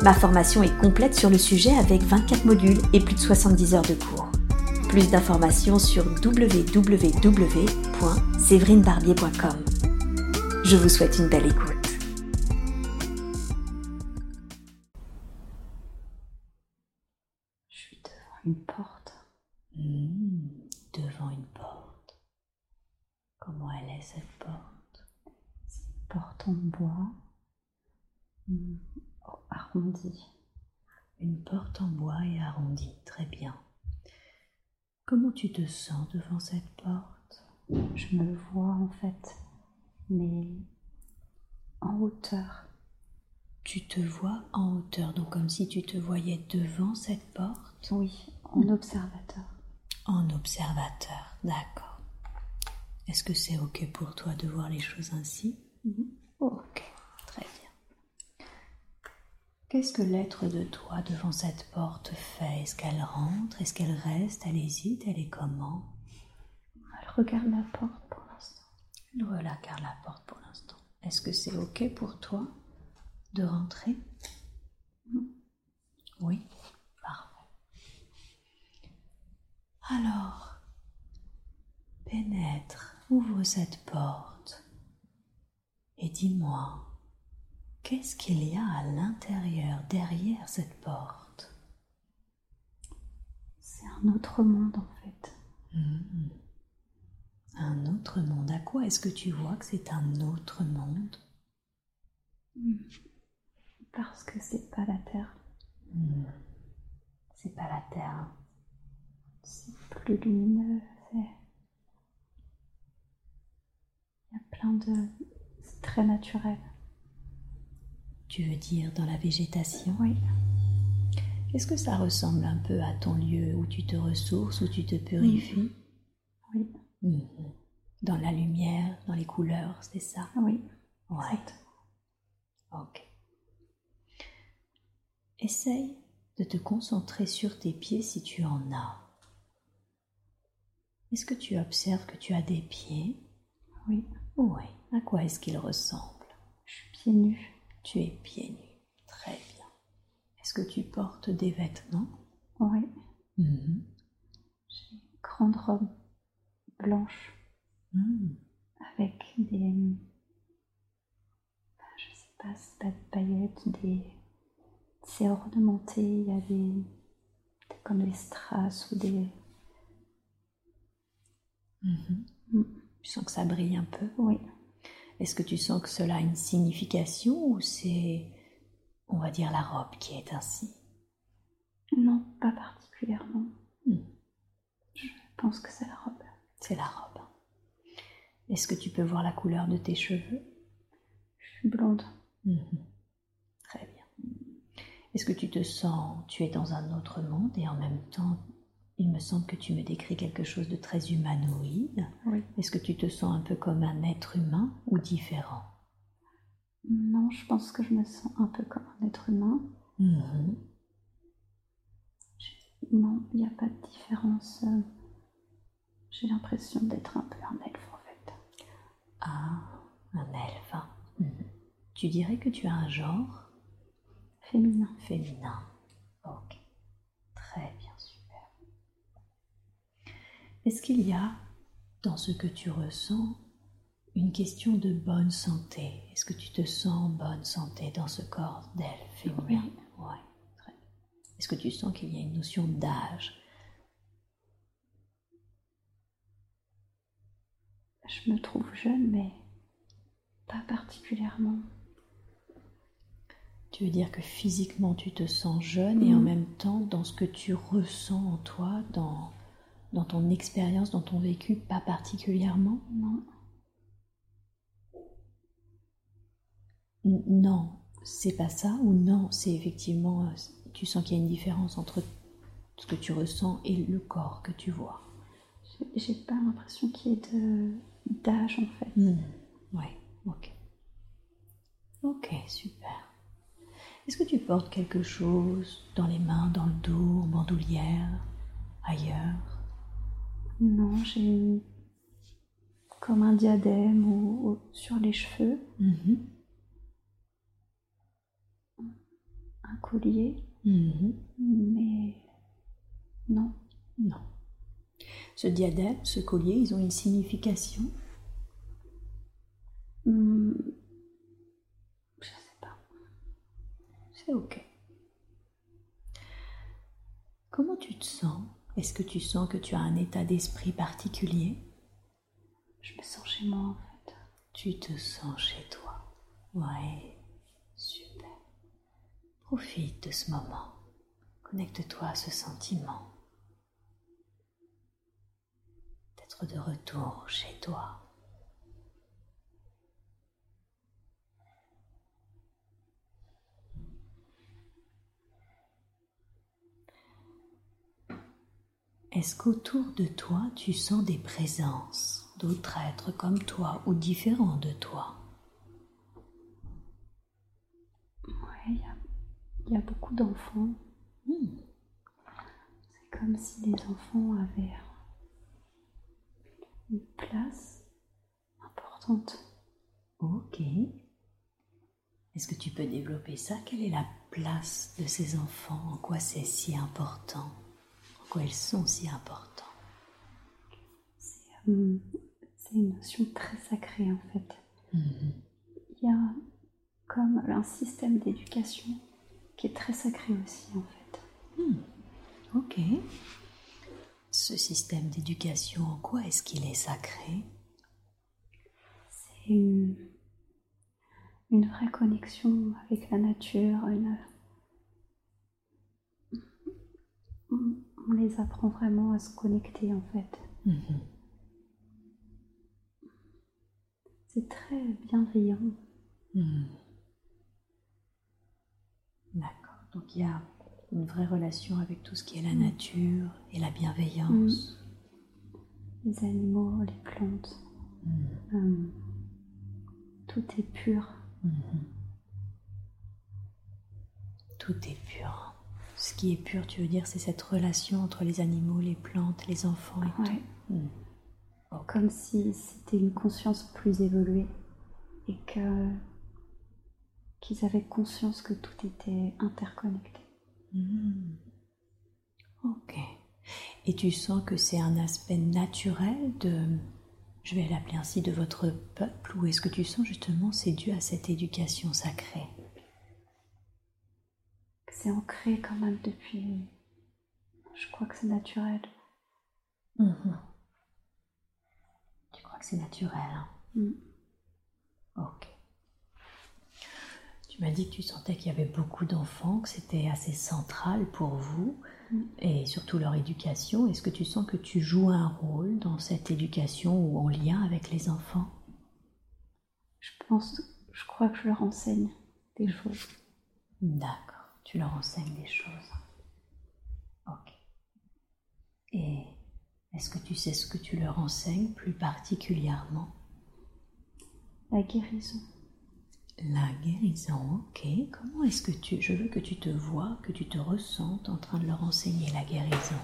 Ma formation est complète sur le sujet avec 24 modules et plus de 70 heures de cours. Plus d'informations sur www.séverinebarbier.com. Je vous souhaite une belle écoute. Je suis devant une porte. Mmh, devant une porte. Comment elle est cette porte? C'est une porte en bois. Mmh Une porte en bois et arrondie, très bien. Comment tu te sens devant cette porte? Je me vois en fait, mais en hauteur. Tu te vois en hauteur, donc comme si tu te voyais devant cette porte? Oui, en observateur. En observateur, d'accord. Est-ce que c'est ok pour toi de voir les choses ainsi? Mhm. Ok. Qu'est-ce que l'être de toi devant cette porte fait? Est-ce qu'elle rentre? Est-ce qu'elle reste? Elle hésite? Elle est comment? Elle regarde la porte pour l'instant. Elle regarde la porte pour l'instant. Est-ce que c'est OK pour toi de rentrer? Oui, parfait. Alors, pénètre, ouvre cette porte et dis-moi, Qu'est-ce qu'il y a à l'intérieur, derrière cette porte? C'est un autre monde en fait. Hmm. Un autre monde. À quoi est-ce que tu vois que c'est un autre monde? Hmm. Parce que c'est pas la Terre. Hmm. C'est pas la Terre. C'est plus lumineux. Il y a plein de. C'est très naturel. Tu veux dire dans la végétation Oui. Est-ce que ça ressemble un peu à ton lieu où tu te ressources, où tu te purifies Oui. Mhm. Dans la lumière, dans les couleurs, c'est ça? Oui. Ouais. Ok. Essaye de te concentrer sur tes pieds si tu en as. Est-ce que tu observes que tu as des pieds? Oui. Oui. À quoi est-ce qu'ils ressemblent? Je suis pieds nus. Tu es pieds nus. Très bien. Est-ce que tu portes des vêtements? Oui. Mhm. J'ai une grande robe blanche mhm. avec des. Je sais pas, c'est pas des paillettes, des. C'est ornementé, il y a des. comme des strass ou des. Mhm. Mm. Tu sens que ça brille un peu? Oui. Est-ce que tu sens que cela a une signification ou c'est, on va dire, la robe qui est ainsi? Non, pas particulièrement. Hmm. Je pense que c'est la robe. C'est la robe. Est-ce que tu peux voir la couleur de tes cheveux? Je suis blonde. Mhm. Très bien. Est-ce que tu te sens, tu es dans un autre monde et en même temps il me semble que tu me décris quelque chose de très humanoïde. Oui. Est-ce que tu te sens un peu comme un être humain ou différent? Non, je pense que je me sens un peu comme un être humain. Mhm. Non, il n'y a pas de différence. Euh, j'ai l'impression d'être un peu un elfe en fait. Ah, un elfe. Mhm. Tu dirais que tu as un genre? Féminin. Féminin. Ok. Très bien. Est-ce qu'il y a dans ce que tu ressens une question de bonne santé? Est-ce que tu te sens en bonne santé dans ce corps d'elfe féminin? Oui. Très Est-ce que tu sens qu'il y a une notion d'âge? Je me trouve jeune, mais pas particulièrement. Tu veux dire que physiquement tu te sens jeune et en Mm. même temps dans ce que tu ressens en toi, dans dans ton expérience, dans ton vécu, pas particulièrement Non? Non, c'est pas ça, ou non, c'est effectivement, euh, tu sens qu'il y a une différence entre ce que tu ressens et le corps que tu vois. J'ai pas l'impression qu'il y ait d'âge en fait. Hmm. Ouais, ok. Ok, super. Est-ce que tu portes quelque chose dans les mains, dans le dos, en bandoulière, ailleurs? Non, j'ai comme un diadème ou, sur les cheveux. Mhm. Un collier. Mhm. Mais non. Non. Ce diadème, ce collier, ils ont une signification? Hmm, je sais pas. C'est ok. Comment tu te sens? Est-ce que tu sens que tu as un état d'esprit particulier? Je me sens chez moi en fait. Tu te sens chez toi. Ouais, super. Profite de ce moment. Connecte-toi à ce sentiment d'être de retour chez toi. Est-ce qu'autour de toi, tu sens des présences d'autres êtres comme toi ou différents de toi? Ouais, il y a, il y a beaucoup d'enfants. Hmm, C'est comme si les enfants avaient une place importante. Ok. Est-ce que tu peux développer ça? Quelle est la place de ces enfants? En quoi c'est si important? En quoi ils sont si importants Hum, C'est une notion très sacrée en fait. Mhm. Il y a comme un système d'éducation qui est très sacré aussi en fait. Ok. Ce système d'éducation, en quoi est-ce qu'il est sacré? C'est une, une vraie connexion avec la nature. une- On les apprend vraiment à se connecter en fait. Mhm. C'est très bienveillant. Hmm. D'accord. Donc il y a une vraie relation avec tout ce qui est la nature et la bienveillance. Les animaux, les plantes, Hmm. euh, tout est pur. Mhm. Tout est pur. Ce qui est pur, tu veux dire, c'est cette relation entre les animaux, les plantes, les enfants et Ouais. tout. Hmm. Comme si c'était une conscience plus évoluée et que qu'ils avaient conscience que tout était interconnecté. Hmm. Ok. Et tu sens que c'est un aspect naturel de, je vais l'appeler ainsi, de votre peuple, ou est-ce que tu sens justement c'est dû à cette éducation sacrée? C'est ancré quand même depuis. Je crois que c'est naturel. Mhm. Tu crois que c'est naturel hein? Mm. Ok. Tu m'as dit que tu sentais qu'il y avait beaucoup d'enfants, que c'était assez central pour vous, Mm. et surtout leur éducation. Est-ce que tu sens que tu joues un rôle dans cette éducation ou en lien avec les enfants? Je pense, je crois que je leur enseigne des choses. D'accord, tu leur enseignes des choses. Ok. Et est-ce que tu sais ce que tu leur enseignes plus particulièrement? La guérison. La guérison, ok. Comment est-ce que tu... Je veux que tu te vois, que tu te ressentes en train de leur enseigner la guérison.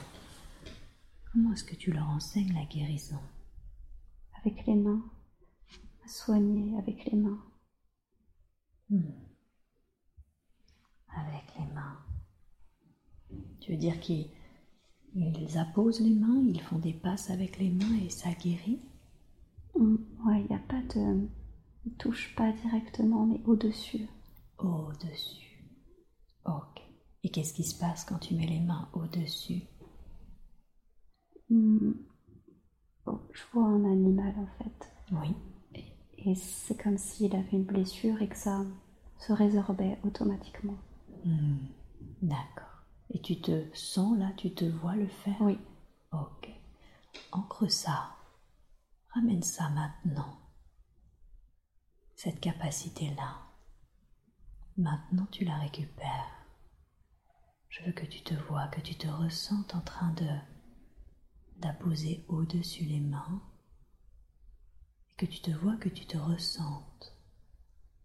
Comment est-ce que tu leur enseignes la guérison? Avec les mains. À soigner avec les mains. Hmm. Avec les mains. Tu veux dire qu'ils ils apposent les mains, ils font des passes avec les mains et ça guérit? Mm, Ouais, il n'y a pas de. Ils ne touchent pas directement, mais au-dessus. Au-dessus. Ok. Et qu'est-ce qui se passe quand tu mets les mains au-dessus? Mm. Bon, je vois un animal en fait. Oui. Et c'est comme s'il avait une blessure et que ça se résorbait automatiquement. Hmm. D'accord. Et tu te sens là, tu te vois le faire? Oui. Ok. Ancre ça. Ramène ça maintenant. Cette capacité-là. Maintenant, tu la récupères. Je veux que tu te vois, que tu te ressentes en train de d'apposer au-dessus les mains et que tu te vois, que tu te ressentes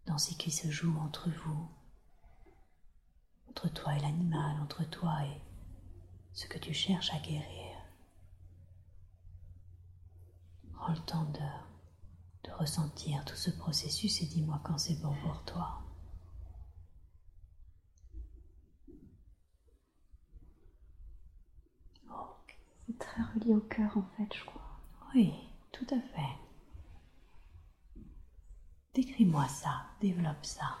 dans ce qui se joue entre vous, entre toi et l'animal, entre toi et ce que tu cherches à guérir. Prends le temps de, de ressentir tout ce processus et dis-moi quand c'est bon pour toi. C'est très relié au cœur en fait, je crois. Oui, tout à fait. Décris-moi ça, développe ça.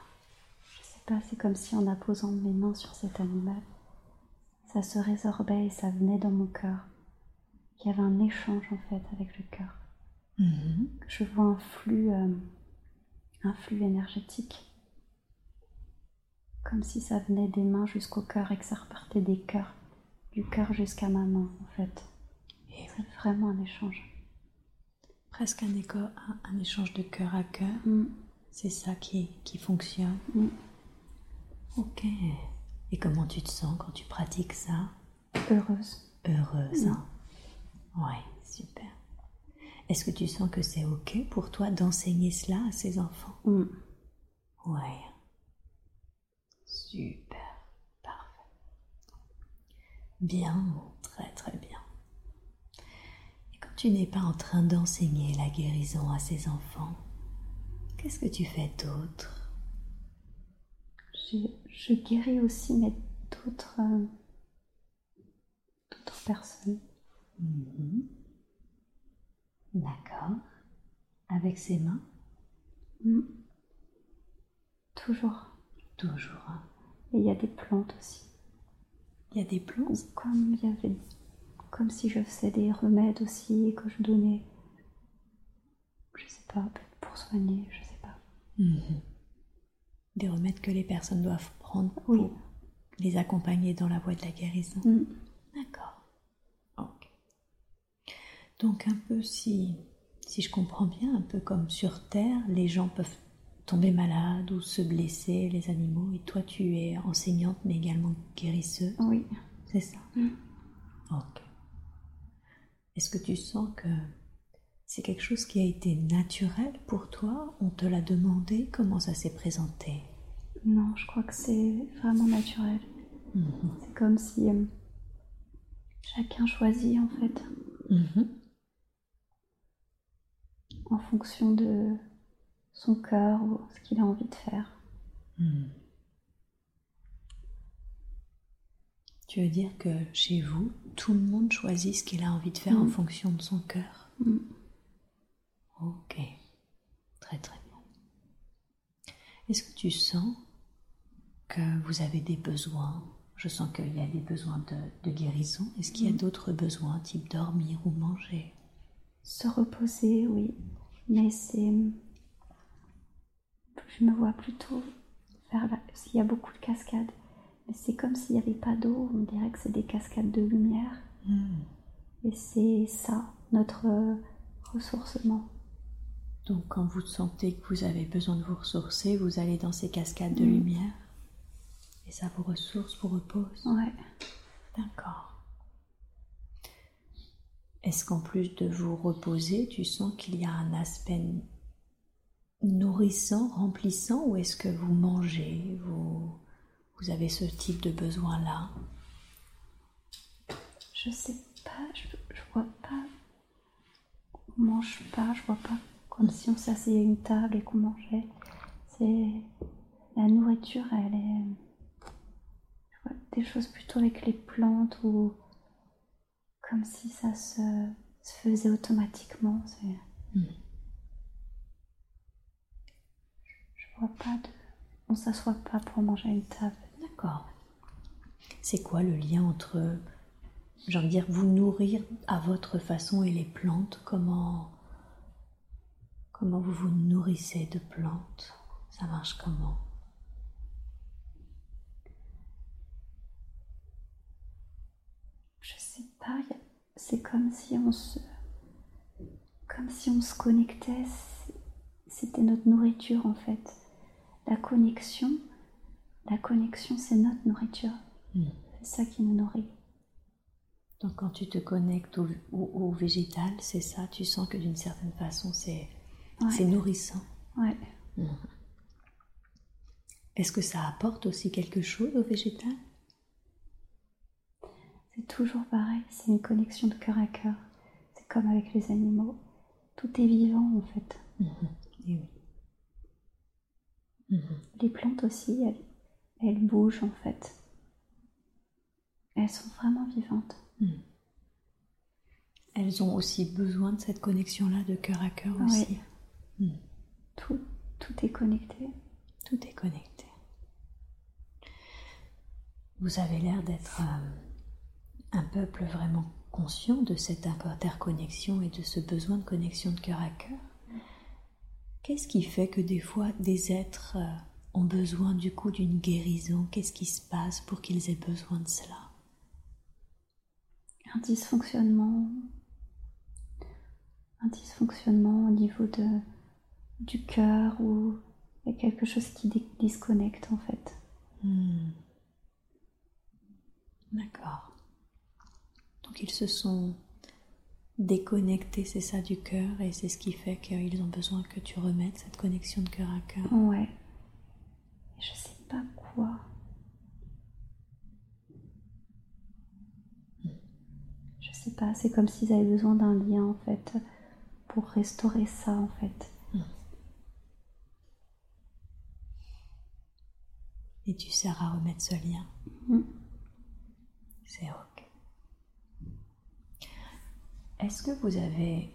Je sais pas, c'est comme si en apposant mes mains sur cet animal, ça se résorbait et ça venait dans mon cœur. Il y avait un échange en fait avec le cœur. Mhm. Je vois un flux, euh, un flux énergétique. Comme si ça venait des mains jusqu'au cœur et que ça repartait des cœurs, du cœur jusqu'à ma main en fait. Et C'est vraiment un échange. presque un, écho, un, un échange de cœur à cœur. Mm, C'est ça qui, qui fonctionne. mm. Ok. Et comment tu te sens quand tu pratiques ça? Heureuse. Heureuse. hein? Ouais, super. Est-ce que tu sens que c'est ok pour toi d'enseigner cela à ces enfants? Mm. Ouais. Super. Parfait. Bien, très très bien. Et quand tu n'es pas en train d'enseigner la guérison à ces enfants, qu'est-ce que tu fais d'autre? Je, je guéris aussi, mais d'autres euh, d'autres personnes. Mhm. D'accord. Avec ses mains? Mm. Toujours. Toujours. Et il y a des plantes aussi. Il y a des plantes? Comme il y avait, comme si je faisais des remèdes aussi et que je donnais, je sais pas, pour soigner, je sais pas. Mhm. Des remèdes que les personnes doivent prendre pour Oui. les accompagner dans la voie de la guérison. Mm. D'accord. Ok. Donc un peu si, si je comprends bien, un peu comme sur Terre, les gens peuvent tomber malades ou se blesser, les animaux, et toi tu es enseignante mais également guérisseuse, Oui. c'est ça? Mm. Ok. Est-ce que tu sens que c'est quelque chose qui a été naturel pour toi? On te l'a demandé? Comment ça s'est présenté? Non, je crois que c'est vraiment naturel. Mhm. C'est comme si euh, chacun choisit en fait Mhm. en fonction de son cœur ou ce qu'il a envie de faire. Hmm. Tu veux dire que chez vous, tout le monde choisit ce qu'il a envie de faire en Mm. fonction de son cœur Mm. Ok, très très bien. Est-ce que tu sens que vous avez des besoins? Je sens qu'il y a des besoins de, de guérison. Est-ce qu'il y a Mm. d'autres besoins, type dormir ou manger? Se reposer, oui, mais c'est. Je me vois plutôt faire la. S'il y a beaucoup de cascades, mais c'est comme s'il n'y avait pas d'eau, on dirait que c'est des cascades de lumière, Hmm. et c'est ça, notre euh, ressourcement. Donc quand vous sentez que vous avez besoin de vous ressourcer, vous allez dans ces cascades de Mm. lumière et ça vous ressource, vous repose. Ouais. D'accord. Est-ce qu'en plus de vous reposer, tu sens qu'il y a un aspect nourrissant, remplissant, ou est-ce que vous mangez, vous, vous avez ce type de besoin-là? Je sais pas, je, je vois pas. On mange pas, je vois pas comme si on s'asseyait à une table et qu'on mangeait. C'est. La nourriture, elle est. Je vois des choses plutôt avec les plantes ou. Comme si ça se, se faisait automatiquement. Hmm. Je vois pas de. On s'assoit pas pour manger à une table. D'accord. C'est quoi le lien entre, j'ai envie de dire, vous nourrir à votre façon et les plantes? Comment, comment vous vous nourrissez de plantes? Ça marche comment? Je sais pas, c'est comme si on se. Comme si on se connectait, c'était notre nourriture en fait. La connexion, la connexion c'est notre nourriture. Hmm. C'est ça qui nous nourrit. Donc quand tu te connectes au, au- au végétal, c'est ça, tu sens que d'une certaine façon c'est Ouais. c'est nourrissant. Ouais. Est-ce que ça apporte aussi quelque chose au végétal? C'est toujours pareil, c'est une connexion de cœur à cœur. C'est comme avec les animaux. Tout est vivant en fait. Oui. Mhm. Les plantes aussi, elles, elles bougent en fait. Elles sont vraiment vivantes. Elles ont aussi besoin de cette connexion-là de cœur à cœur aussi. Oui. Tout, tout est connecté. Tout est connecté. Vous avez l'air d'être euh, un peuple vraiment conscient de cette interconnexion et de ce besoin de connexion de cœur à cœur. Qu'est-ce qui fait que des fois des êtres euh, ont besoin du coup d'une guérison? Qu'est-ce qui se passe pour qu'ils aient besoin de cela? Un dysfonctionnement. Un dysfonctionnement au niveau de, du cœur ou il y a quelque chose qui disconnecte en fait. Hmm. D'accord. Donc ils se sont déconnectés, c'est ça, du cœur, et c'est ce qui fait qu'ils ont besoin que tu remettes cette connexion de cœur à cœur. Ouais. Je sais pas quoi. Je sais pas, c'est comme s'ils avaient besoin d'un lien en fait pour restaurer ça en fait. Et tu sers à remettre ce lien. Mm. C'est ok. Est-ce que vous avez,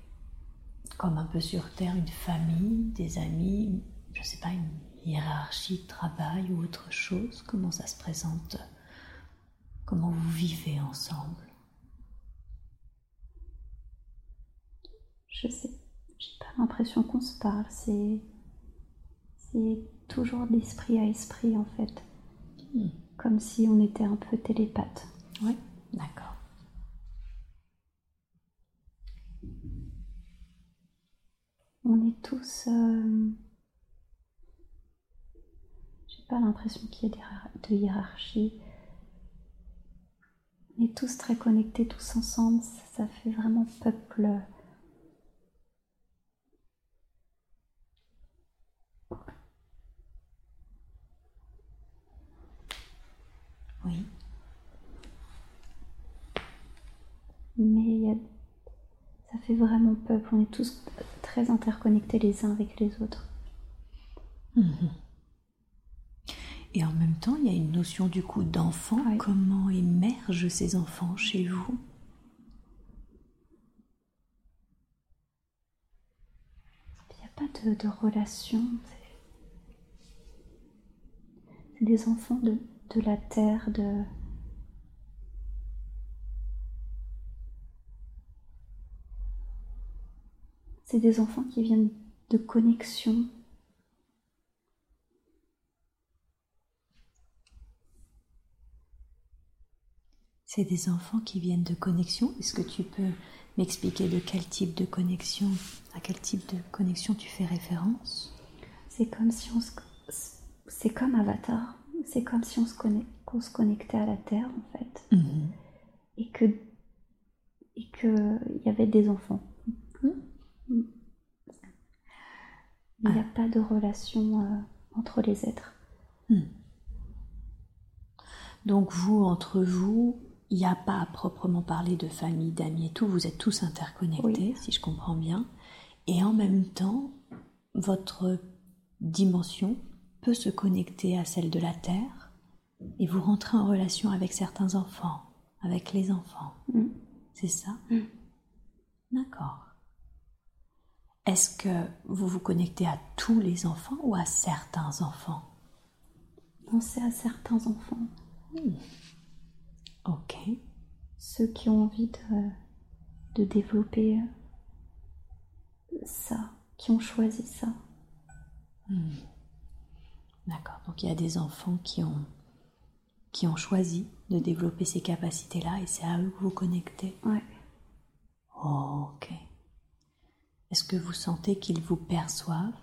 comme un peu sur Terre, une famille, des amis, je sais pas, une hiérarchie de travail ou autre chose? Comment ça se présente? Comment vous vivez ensemble? Je sais, j'ai pas l'impression qu'on se parle, c'est c'est toujours d'esprit à esprit en fait. Hmm. Comme si on était un peu télépathe. Oui, d'accord. On est tous. euh, J'ai pas l'impression qu'il y ait de hiérarchie. On est tous très connectés, tous ensemble. Ça, ça fait vraiment peuple. Oui. Mais il y a- ça fait vraiment peuple. On est tous très interconnectés les uns avec les autres. Et en même temps, il y a une notion du coup d'enfant. Oui. Comment émergent ces enfants chez vous? Il n'y a pas de, de relation. c'est- C'est des enfants de, de la terre, de. C'est des enfants qui viennent de connexion. C'est des enfants qui viennent de connexion. Est-ce que tu peux m'expliquer de quel type de connexion, à quel type de connexion tu fais référence? C'est comme si on se. C'est comme Avatar. C'est comme si on se, connect- qu'on se connectait à la terre en fait. Et que. Et que. Il y avait des enfants. Hmm. Il n'y a pas de relation euh, entre les êtres. Donc vous, entre vous, il n'y a pas à proprement parler de famille, d'amis et tout, vous êtes tous interconnectés, Oui. si je comprends bien. Et en même temps, votre dimension peut se connecter à celle de la Terre et vous rentrez en relation avec certains enfants, avec les enfants. Mm. C'est ça? Mm. D'accord. Est-ce que vous vous connectez à tous les enfants ou à certains enfants? Pensez à certains enfants, Ok. ceux qui ont envie de, de développer euh, ça, qui ont choisi ça. D'accord. Donc il y a des enfants qui ont, qui ont choisi de développer ces capacités-là et c'est à eux que vous connectez? Ouais. Oh, ok. Est-ce que vous sentez qu'ils vous perçoivent,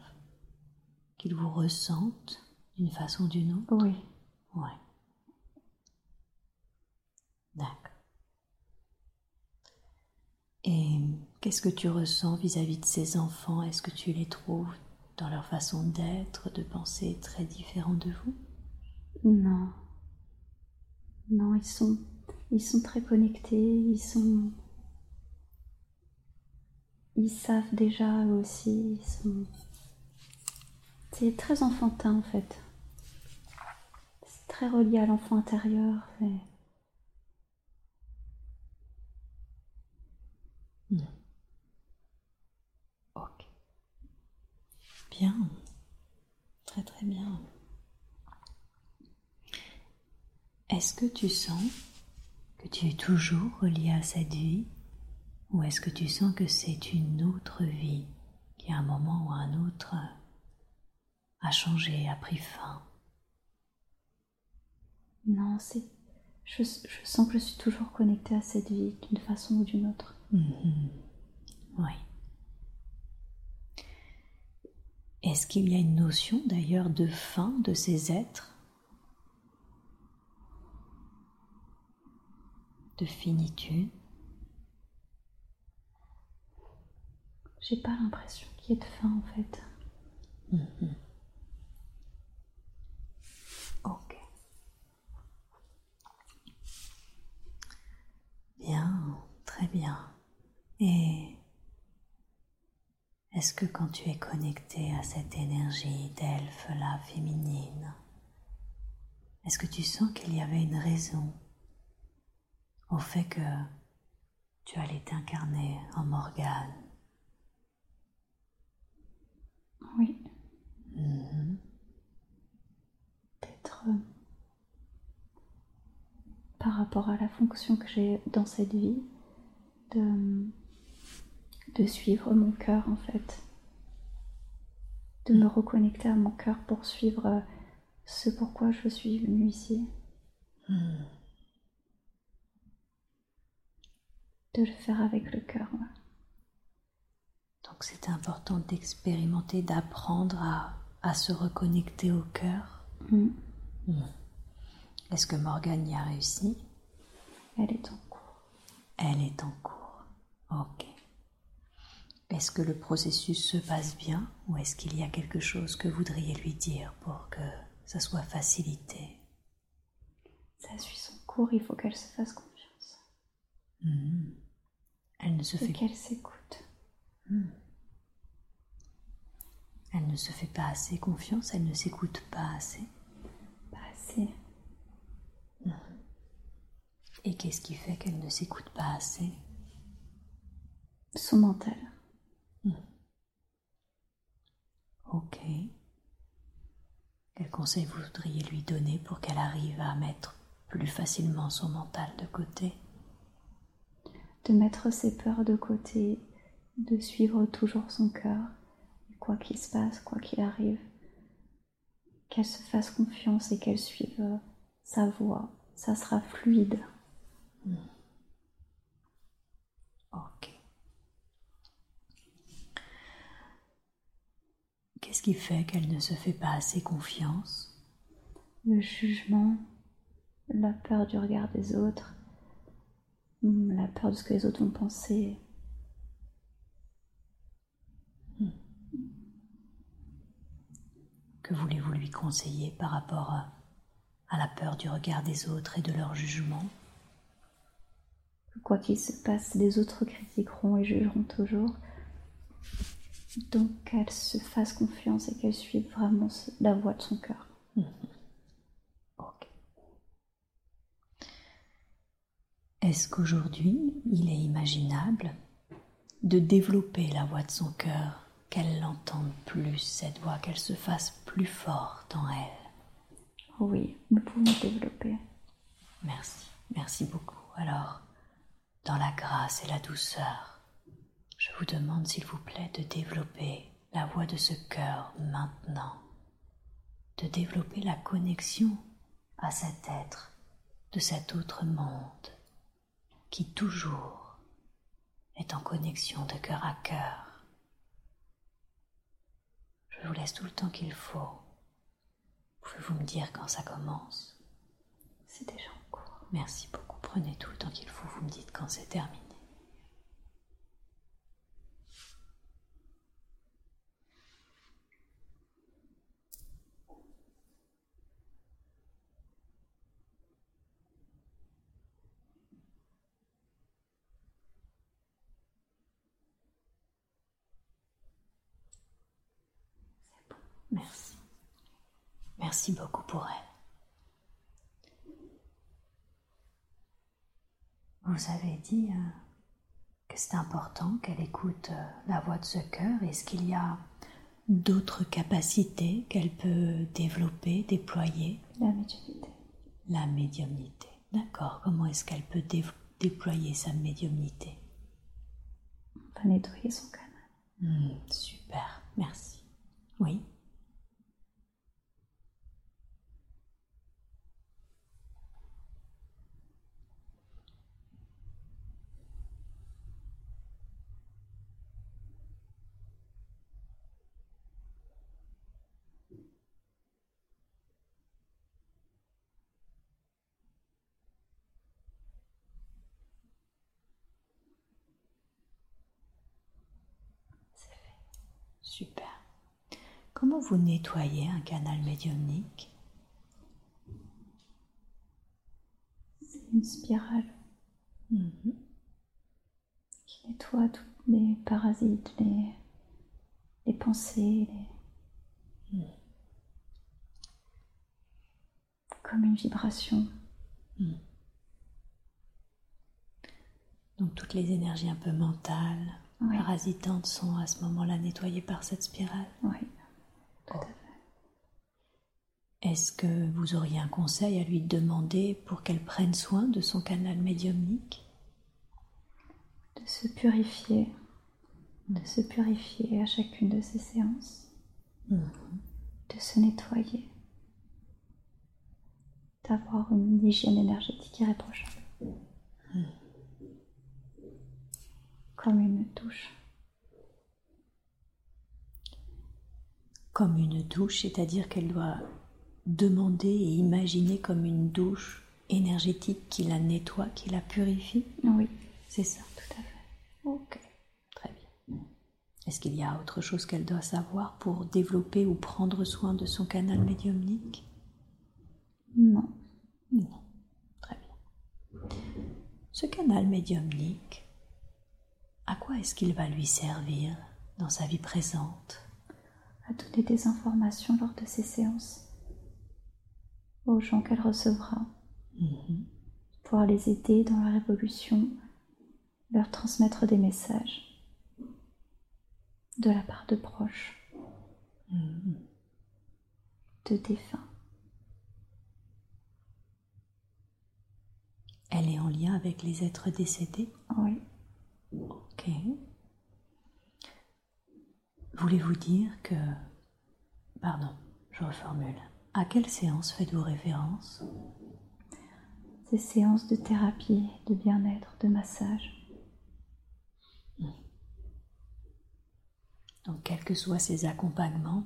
qu'ils vous ressentent d'une façon ou d'une autre? Oui. Ouais. D'accord. Et qu'est-ce que tu ressens vis-à-vis de ces enfants? Est-ce que tu les trouves dans leur façon d'être, de penser très différents de vous? Non. Non, ils sont, ils sont très connectés, ils sont. Ils savent déjà eux aussi, sont. C'est très enfantin en fait. C'est très relié à l'enfant intérieur. et- Ok. Bien. Très très bien. Est-ce que tu sens que tu es toujours relié à cette vie? Ou est-ce que tu sens que c'est une autre vie qui à un moment ou à un autre a changé, a pris fin? Non, c'est. Je, je sens que je suis toujours connectée à cette vie d'une façon ou d'une autre. Mhm. Oui. Est-ce qu'il y a une notion d'ailleurs de fin de ces êtres? De finitude? J'ai pas l'impression qu'il y ait de fin en fait. Ok. Bien, très bien. Et est-ce que quand tu es connecté à cette énergie d'elfe là féminine, est-ce que tu sens qu'il y avait une raison au fait que tu allais t'incarner en Morgane? Oui, Mhm. peut-être euh, par rapport à la fonction que j'ai dans cette vie, de, de suivre mon cœur en fait, de me reconnecter à mon cœur pour suivre euh, ce pourquoi je suis venue ici, Hmm. de le faire avec le cœur. ouais. Donc c'est important d'expérimenter, d'apprendre à, à se reconnecter au cœur. Mm. Est-ce que Morgane y a réussi? Elle est en cours. Elle est en cours. Ok. Est-ce que le processus se passe bien ou est-ce qu'il y a quelque chose que vous voudriez lui dire pour que ça soit facilité? Ça suit son cours, il faut qu'elle se fasse confiance. Mhm. Elle ne se Et fait qu'elle s'écoute. Elle ne se fait pas assez confiance, elle ne s'écoute pas assez. Pas assez. Et qu'est-ce qui fait qu'elle ne s'écoute pas assez? Son mental. Ok. Quel conseil vous voudriez lui donner pour qu'elle arrive à mettre plus facilement son mental de côté? De mettre ses peurs de côté, de suivre toujours son cœur, quoi qu'il se passe, quoi qu'il arrive, qu'elle se fasse confiance et qu'elle suive euh, sa voie, ça sera fluide. Ok. Qu'est-ce qui fait qu'elle ne se fait pas assez confiance? Le jugement, la peur du regard des autres, hum, la peur de ce que les autres vont penser. Que voulez-vous lui conseiller par rapport à, à la peur du regard des autres et de leur jugement? Quoi qu'il se passe, les autres critiqueront et jugeront toujours. Donc qu'elle se fasse confiance et qu'elle suive vraiment la voie de son cœur. Ok. Est-ce qu'aujourd'hui, il est imaginable de développer la voix de son cœur, qu'elle l'entende plus, cette voix, qu'elle se fasse plus forte en elle Oui, nous pouvons développer. Merci, merci beaucoup. Alors, dans la grâce et la douceur, je vous demande s'il vous plaît de développer la voix de ce cœur maintenant, de développer la connexion à cet être de cet autre monde qui toujours est en connexion de cœur à cœur. Je vous laisse tout le temps qu'il faut. Pouvez-vous me dire quand ça commence? C'est déjà en cours. Merci beaucoup Prenez tout le temps qu'il faut, vous me dites quand c'est terminé. Merci. Merci beaucoup pour elle. Vous avez dit euh, que c'est important qu'elle écoute euh, la voix de ce cœur. Est-ce qu'il y a d'autres capacités qu'elle peut développer, déployer? La médiumnité. La médiumnité. D'accord. Comment est-ce qu'elle peut déployer sa médiumnité? On va nettoyer son canal. Hmm, super. Merci. Oui? Super. Comment vous nettoyez un canal médiumnique? C'est une spirale mhm. qui nettoie tous les parasites, les, les pensées, Mhm. comme une vibration. Mhm. Donc toutes les énergies un peu mentales, Oui. parasitantes sont à ce moment-là nettoyées par cette spirale? Oui. Est-ce que vous auriez un conseil à lui demander pour qu'elle prenne soin de son canal médiumnique? De se purifier, de se purifier à chacune de ces séances, Mhm. de se nettoyer, d'avoir une hygiène énergétique irréprochable. Comme une douche. Comme une douche, c'est-à-dire qu'elle doit demander et imaginer comme une douche énergétique qui la nettoie, qui la purifie. Oui, C'est ça. tout à fait. Ok, très bien. Est-ce qu'il y a autre chose qu'elle doit savoir pour développer ou prendre soin de son canal médiumnique? Non. Non. Très bien. Ce canal médiumnique, à quoi est-ce qu'il va lui servir dans sa vie présente? À donner des informations lors de ces séances aux gens qu'elle recevra, Mhm. pouvoir les aider dans la révolution, leur transmettre des messages de la part de proches, Mhm. de défunts. Elle est en lien avec les êtres décédés? Oui, Ok. Voulez-vous dire que... Pardon, je reformule. À quelle séance faites-vous référence? Ces séances de thérapie, de bien-être, de massage. Donc, quels que soient ses accompagnements,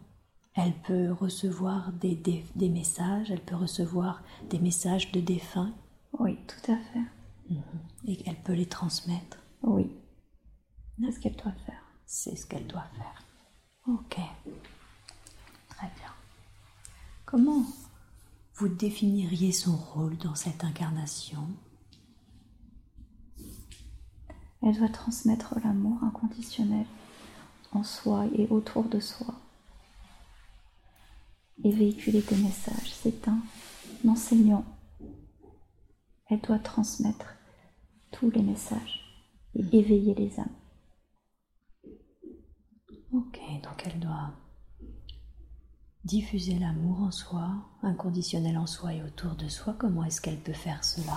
elle peut recevoir des, des- des messages, elle peut recevoir des messages de défunts Oui, tout à fait. et elle peut les transmettre? Oui, c'est ce qu'elle doit faire. C'est ce qu'elle doit faire. Ok. Très bien. Comment vous définiriez son rôle dans cette incarnation? Elle doit transmettre l'amour inconditionnel en soi et autour de soi. Et véhiculer des messages. C'est un enseignant. Elle doit transmettre tous les messages et éveiller les âmes. Ok, donc elle doit diffuser l'amour en soi, inconditionnel en soi et autour de soi. Comment est-ce qu'elle peut faire cela?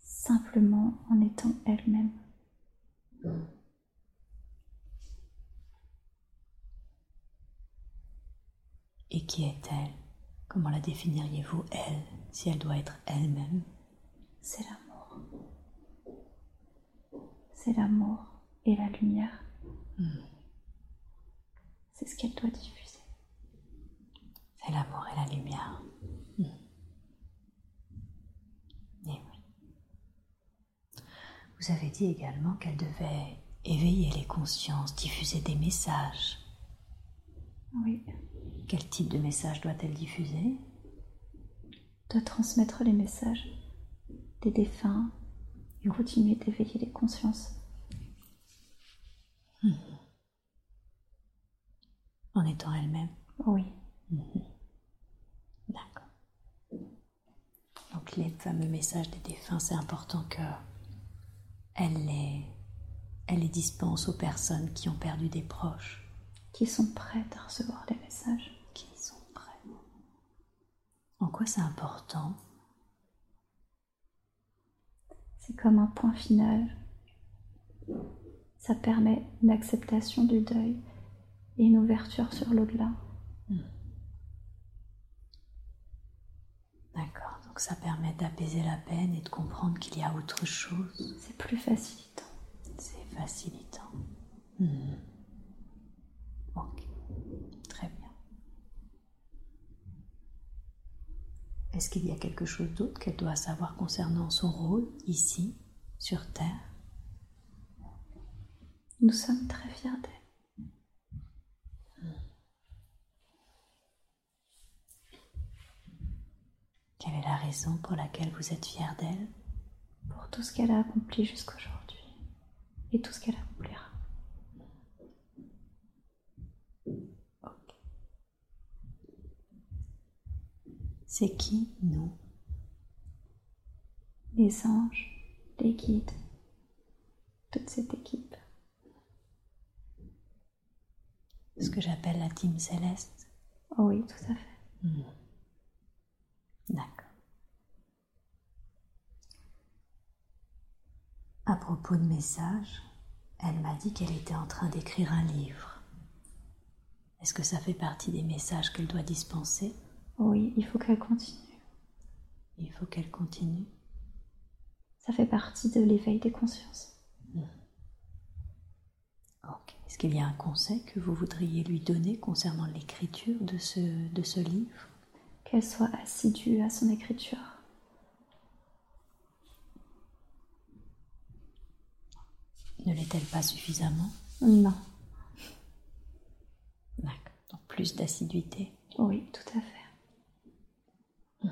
Simplement en étant elle-même. Et qui est-elle? Comment la définiriez-vous, elle, si elle doit être elle-même? C'est l'amour. C'est l'amour et la lumière. C'est ce qu'elle doit diffuser. C'est l'amour et la lumière. Hmm. Vous avez dit également qu'elle devait éveiller les consciences, diffuser des messages. Oui. Quel type de message doit-elle diffuser? De transmettre les messages des défunts et continuer d'éveiller les consciences. En étant elle-même Oui. D'accord. Donc les fameux messages des défunts, c'est important que elle les, elle les dispense aux personnes qui ont perdu des proches, Qui sont prêtes à recevoir les messages. qui sont prêts. En quoi c'est important? C'est comme un point final. Ça permet une acceptation du deuil et une ouverture sur l'au-delà. D'accord, donc ça permet d'apaiser la peine et de comprendre qu'il y a autre chose. C'est plus facilitant. C'est facilitant. Hmm. Ok, très bien. Est-ce qu'il y a quelque chose d'autre qu'elle doit savoir concernant son rôle ici, sur Terre? Nous sommes très fiers d'elle. Quelle est la raison pour laquelle vous êtes fier d'elle? Pour tout ce qu'elle a accompli jusqu'aujourd'hui et tout ce qu'elle accomplira. Ok. C'est qui nous? Les anges, les guides, toute cette équipe. Ce que j'appelle la team céleste Oh oui, tout à fait. D'accord. À propos de messages, elle m'a dit qu'elle était en train d'écrire un livre. Est-ce que ça fait partie des messages qu'elle doit dispenser? Oui, il faut qu'elle continue. Il faut qu'elle continue? Ça fait partie de l'éveil des consciences. Ok. Est-ce qu'il y a un conseil que vous voudriez lui donner concernant l'écriture de ce, de ce livre? Qu'elle soit assidue à son écriture. Ne l'est-elle pas suffisamment? Non. D'accord. Donc plus d'assiduité? Oui, tout à fait.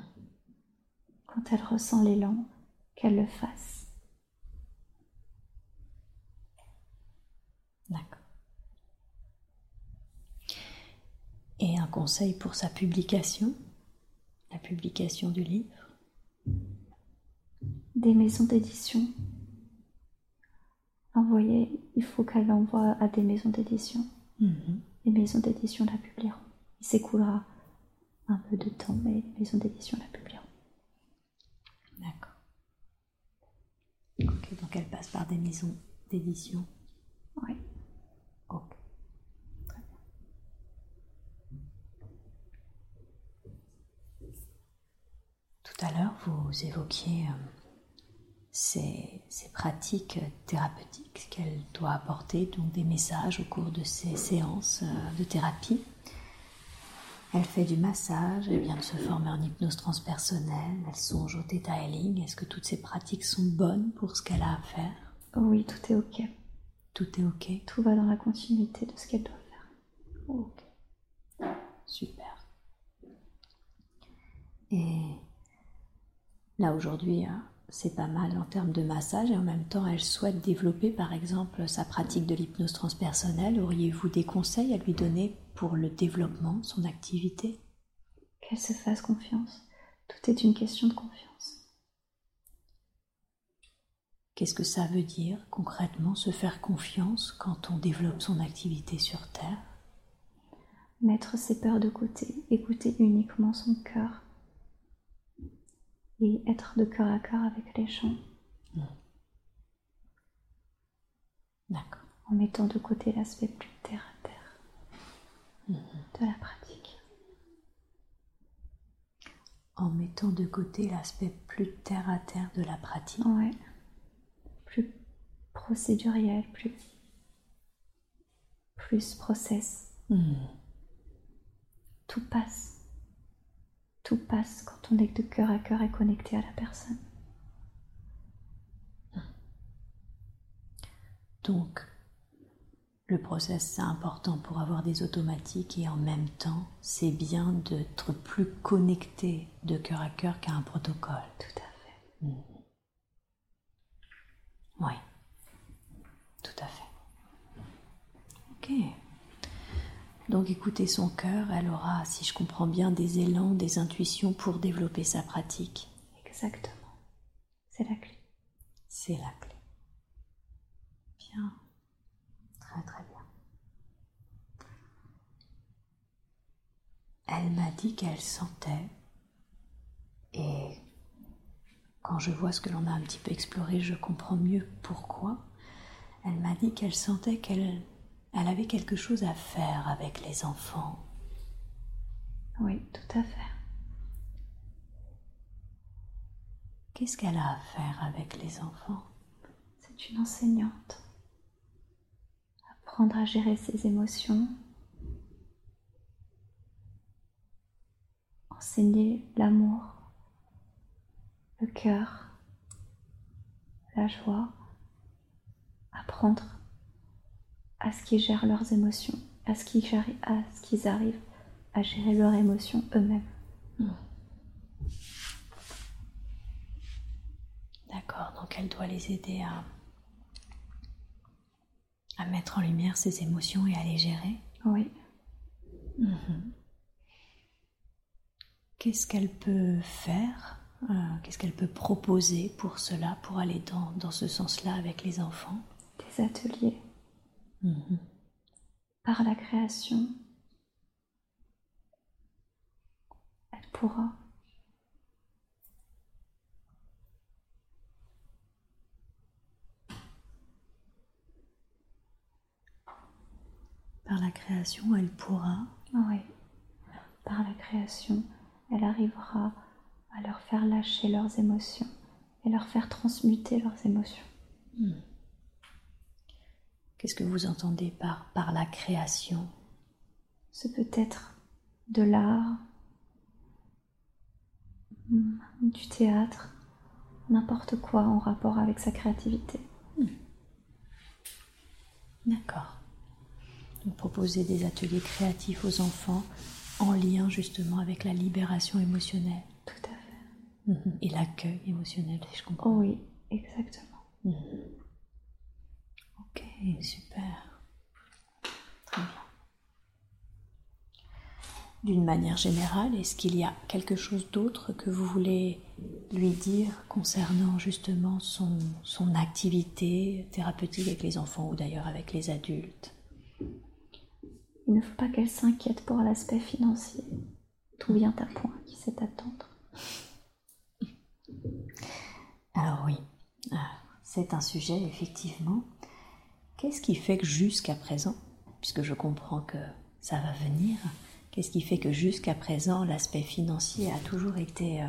Quand elle ressent l'élan, qu'elle le fasse. D'accord. Et un conseil pour sa publication La publication du livre Des maisons d'édition. Envoyer, il faut qu'elle l'envoie à des maisons d'édition. Mhm. Les maisons d'édition la publieront. Il s'écoulera un peu de temps, mais les maisons d'édition la publieront. D'accord. Ok, donc elle passe par des maisons d'édition. Oui. Ok. Très bien. Tout à l'heure, vous évoquiez euh, ces, ces pratiques thérapeutiques qu'elle doit apporter, donc des messages au cours de ces séances euh, de thérapie. Elle fait du massage, elle vient de se former en hypnose transpersonnelle, elle songe au Theta Healing. Est-ce que toutes ces pratiques sont bonnes pour ce qu'elle a à faire? Oui, tout est ok. Tout est ok? Tout va dans la continuité de ce qu'elle doit faire. Ok. Super. Et là aujourd'hui, hein, c'est pas mal en termes de massage et en même temps, elle souhaite développer par exemple sa pratique de l'hypnose transpersonnelle. Auriez-vous des conseils à lui donner pour le développement de son activité? Qu'elle se fasse confiance. Tout est une question de confiance. Qu'est-ce que ça veut dire concrètement se faire confiance quand on développe son activité sur Terre? Mettre ses peurs de côté, écouter uniquement son cœur et être de cœur à cœur avec les gens D'accord. en mettant de côté l'aspect plus terre à terre de la pratique. En mettant de côté l'aspect plus terre à terre de la pratique. Ouais. Plus procéduriel, plus plus process. Hmm. Tout passe. Tout passe quand on est de cœur à cœur et connecté à la personne. Donc, le process, c'est important pour avoir des automatiques et en même temps, c'est bien d'être plus connecté de cœur à cœur qu'à un protocole. Tout à fait. Oui, tout à fait. Ok. Donc écoutez son cœur, elle aura, si je comprends bien, des élans, des intuitions pour développer sa pratique. Exactement. C'est la clé. C'est la clé. Bien. Très très bien. Elle m'a dit qu'elle sentait, et quand je vois ce que l'on a un petit peu exploré, je comprends mieux pourquoi. Elle m'a dit qu'elle sentait qu'elle elle avait quelque chose à faire avec les enfants. Oui, tout à fait. Qu'est-ce qu'elle a à faire avec les enfants? C'est une enseignante. Apprendre à gérer ses émotions. Enseigner l'amour, le cœur, la joie. Apprendre à ce qu'ils gèrent leurs émotions, à ce qu'ils arrivent à gérer leurs émotions eux-mêmes. D'accord, donc elle doit les aider à, à mettre en lumière ces émotions et à les gérer. Oui. Mhm. Qu'est-ce qu'elle peut faire euh, Qu'est-ce qu'elle peut proposer pour cela, pour aller dans, dans ce sens-là avec les enfants? Des ateliers Mhm. par la création, elle pourra Par la création, elle pourra. Oui, par la création, elle arrivera à leur faire lâcher leurs émotions et leur faire transmuter leurs émotions. Qu'est-ce que vous entendez par, par la création? Ce peut être de l'art, mm, du théâtre, n'importe quoi en rapport avec sa créativité. D'accord. Donc proposer des ateliers créatifs aux enfants en lien justement avec la libération émotionnelle Tout à fait. Mhm. et l'accueil émotionnel, si je comprends. Oh oui, exactement. Ok, super. Très bien. D'une manière générale, est-ce qu'il y a quelque chose d'autre que vous voulez lui dire concernant justement son, son activité thérapeutique avec les enfants ou d'ailleurs avec les adultes? Il ne faut pas qu'elle s'inquiète pour l'aspect financier. Tout vient à point, qui sait attendre. Alors oui, euh, c'est un sujet effectivement. Qu'est-ce qui fait que jusqu'à présent, puisque je comprends que ça va venir, qu'est-ce qui fait que jusqu'à présent l'aspect financier a toujours été euh,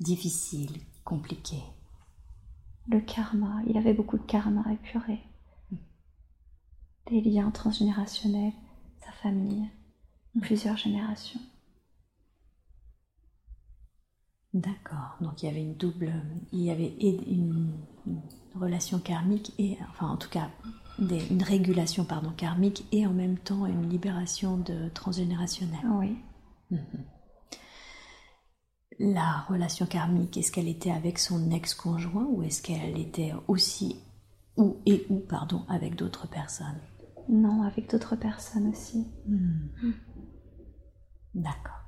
difficile, compliqué? Le karma, il avait beaucoup de karma à épurer. Des liens transgénérationnels, sa famille, plusieurs générations. D'accord. Donc il y avait une double, il y avait et une, une relation karmique et, enfin en tout cas, des- une régulation pardon karmique et en même temps une libération de transgénérationnelle. Oui, La relation karmique, est-ce qu'elle était avec son ex-conjoint ou est-ce qu'elle était aussi ou et ou pardon avec d'autres personnes? Non, avec d'autres personnes aussi. D'accord.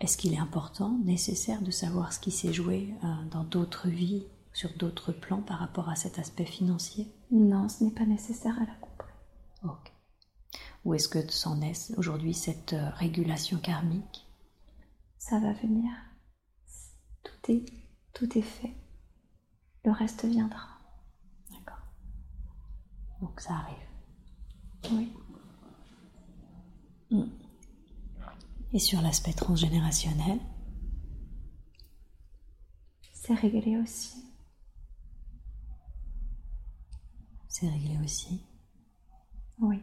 Est-ce qu'il est important, nécessaire de savoir ce qui s'est joué euh, dans d'autres vies, sur d'autres plans par rapport à cet aspect financier? Non, ce n'est pas nécessaire à la comprendre. Ok. Ou est-ce que c'en est aujourd'hui cette euh, régulation karmique? Ça va venir. Tout est, tout est fait. Le reste viendra. D'accord. Donc ça arrive. Oui. Et sur l'aspect transgénérationnel? C'est réglé aussi. C'est réglé aussi. Oui.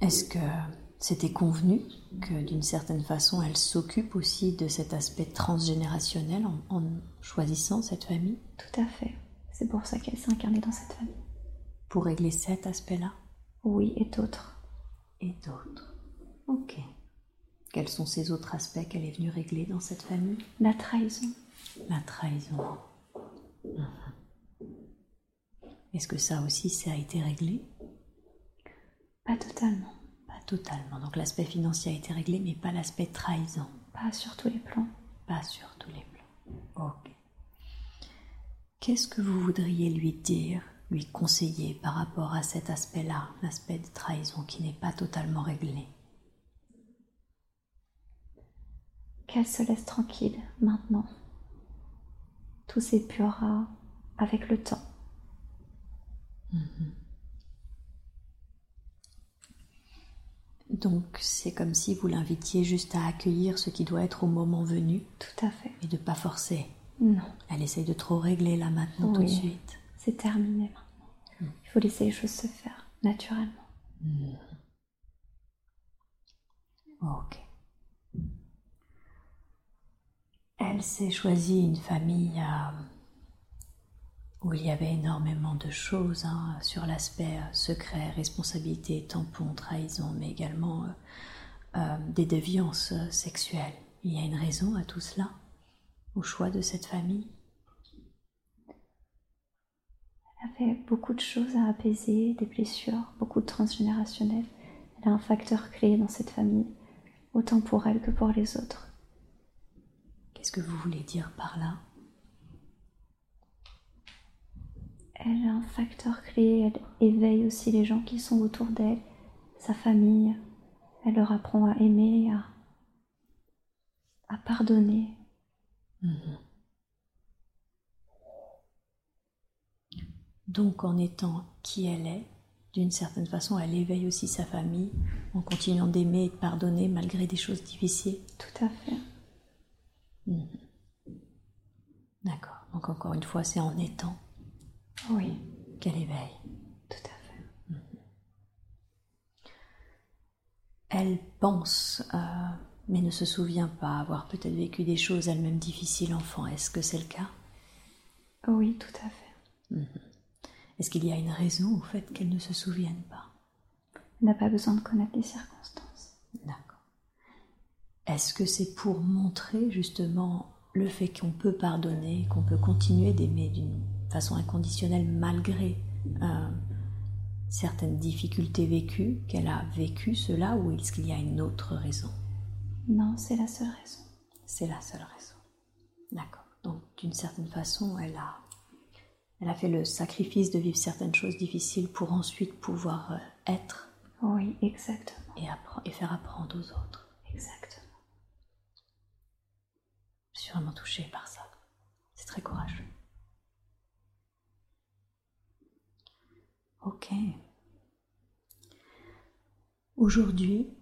Est-ce que c'était convenu que d'une certaine façon elle s'occupe aussi de cet aspect transgénérationnel en, en choisissant cette famille? Tout à fait. C'est pour ça qu'elle s'est incarnée dans cette famille. Pour régler cet aspect-là? Oui, et d'autres. Et d'autres. Ok. Quels sont ces autres aspects qu'elle est venue régler dans cette famille? La trahison. La trahison. Mhm. Est-ce que ça aussi, ça a été réglé? Pas totalement. Pas totalement. Donc l'aspect financier a été réglé, mais pas l'aspect trahison. Pas sur tous les plans. Pas sur tous les plans. Ok. Qu'est-ce que vous voudriez lui dire, lui conseiller par rapport à cet aspect-là, l'aspect de trahison qui n'est pas totalement réglé? Qu'elle se laisse tranquille maintenant. Tout s'épurera avec le temps. Mhm. Donc c'est comme si vous l'invitiez juste à accueillir ce qui doit être au moment venu. Tout à fait. Et de pas forcer. Non. Elle essaye de trop régler là maintenant tout de suite. C'est terminé maintenant. Il faut laisser les choses se faire naturellement. Mhm. Ok. Elle s'est choisie une famille euh, où il y avait énormément de choses hein, sur l'aspect euh, secret, responsabilité, tampon, trahison, mais également euh, euh, des déviances sexuelles. Il y a une raison à tout cela, au choix de cette famille? Elle avait beaucoup de choses à apaiser, des blessures, beaucoup de transgénérationnel. Elle a un facteur clé dans cette famille, autant pour elle que pour les autres. Qu'est-ce que vous voulez dire par là? Elle a un facteur clé, elle éveille aussi les gens qui sont autour d'elle, sa famille. Elle leur apprend à aimer, à, à pardonner. Donc en étant qui elle est, d'une certaine façon, elle éveille aussi sa famille en continuant d'aimer et de pardonner malgré des choses difficiles. Tout à fait. D'accord. Donc encore une fois, c'est en étant Oui, qu'elle éveille. tout à fait. Elle pense, euh, mais ne se souvient pas avoir peut-être vécu des choses elle-même difficiles enfant. Est-ce que c'est le cas? Oui, tout à fait. Est-ce qu'il y a une raison au fait qu'elle ne se souvienne pas? Elle n'a pas besoin de connaître les circonstances. D'accord. Est-ce que c'est pour montrer justement le fait qu'on peut pardonner, qu'on peut continuer d'aimer d'une façon inconditionnelle malgré euh, certaines difficultés vécues, qu'elle a vécu cela ou est-ce qu'il y a une autre raison? Non, c'est la seule raison. C'est la seule raison. D'accord. Donc d'une certaine façon, elle a, elle a fait le sacrifice de vivre certaines choses difficiles pour ensuite pouvoir euh, être Oui, exactement. et, et faire apprendre aux autres. Exactement. Je suis vraiment touchée par ça. C'est très courageux. Ok. Aujourd'hui,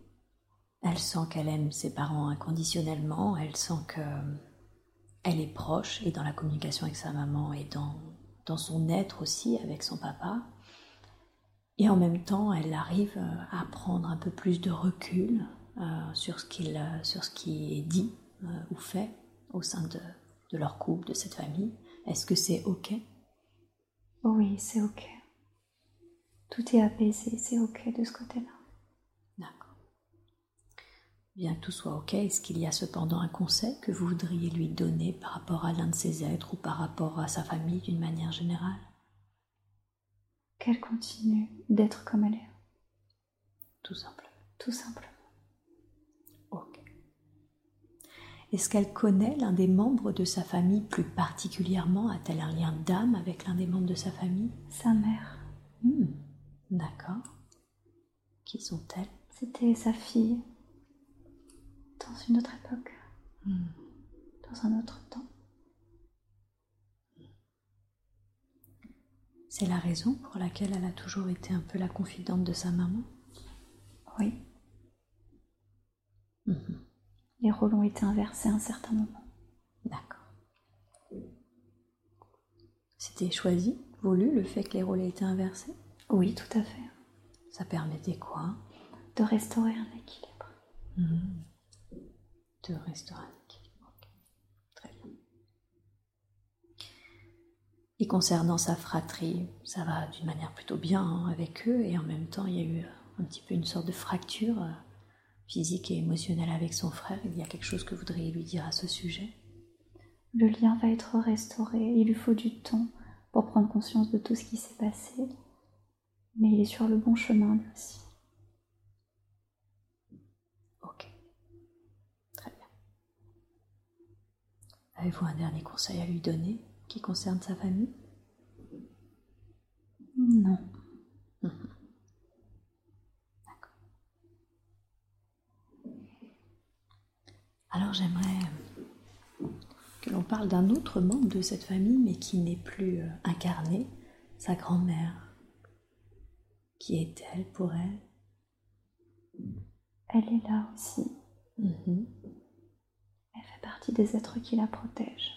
elle sent qu'elle aime ses parents inconditionnellement, elle sent que elle est proche et dans la communication avec sa maman et dans, son être aussi avec son papa. Et en même temps, elle arrive euh, à prendre un peu plus de recul euh, sur, ce qu'il, euh, sur ce qui est dit ou fait au sein de, de leur couple, de cette famille. Est-ce que c'est OK? Oui, c'est ok. Tout est apaisé, c'est ok de ce côté-là. D'accord. Bien que tout soit OK, est-ce qu'il y a cependant un conseil que vous voudriez lui donner par rapport à l'un de ces êtres ou par rapport à sa famille d'une manière générale? Qu'elle continue d'être comme elle est, Tout simplement. tout simplement. Ok. Est-ce qu'elle connaît l'un des membres de sa famille plus particulièrement? A-t-elle un lien d'âme avec l'un des membres de sa famille? Sa mère, Hmm, D'accord. Qui sont-elles? C'était sa fille dans une autre époque, dans un autre temps. C'est la raison pour laquelle elle a toujours été un peu la confidente de sa maman? Oui. Les rôles ont été inversés à un certain moment. D'accord. C'était choisi, voulu, le fait que les rôles aient été inversés? Oui, tout à fait. Ça permettait quoi? De restaurer un équilibre. De restaurer un équilibre. Très bien. Et concernant sa fratrie, ça va d'une manière plutôt bien hein, avec eux, et en même temps, il y a eu un petit peu une sorte de fracture euh, physique et émotionnelle avec son frère. Il y a quelque chose que vous voudriez lui dire à ce sujet? Le lien va être restauré. Il lui faut du temps pour prendre conscience de tout ce qui s'est passé, mais il est sur le bon chemin lui aussi. Ok. Très bien. Avez-vous un dernier conseil à lui donner qui concerne sa famille? Non. Mhm. D'accord. Alors j'aimerais que l'on parle d'un autre membre de cette famille, mais qui n'est plus euh, incarné, sa grand-mère. Qui est-elle pour elle? Elle est là aussi. Mhm. Elle fait partie des êtres qui la protègent.